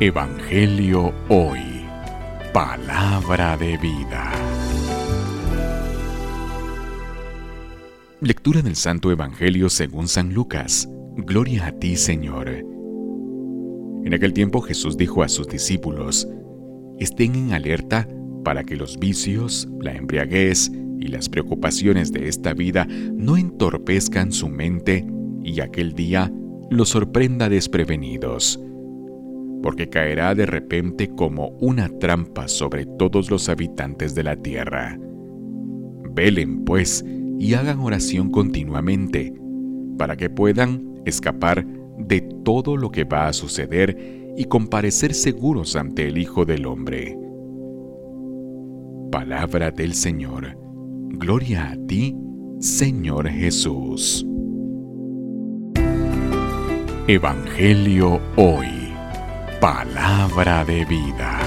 Evangelio Hoy. Palabra de vida. Lectura del Santo Evangelio según San Lucas. Gloria a ti, Señor. En aquel tiempo Jesús dijo a sus discípulos, estén en alerta para que los vicios, la embriaguez y las preocupaciones de esta vida no entorpezcan su mente y aquel día los sorprenda desprevenidos porque caerá de repente como una trampa sobre todos los habitantes de la tierra. Velen, pues, y hagan oración continuamente, para que puedan escapar de todo lo que va a suceder y comparecer seguros ante el Hijo del Hombre. Palabra del Señor. Gloria a ti, Señor Jesús. Evangelio hoy. Palabra de vida.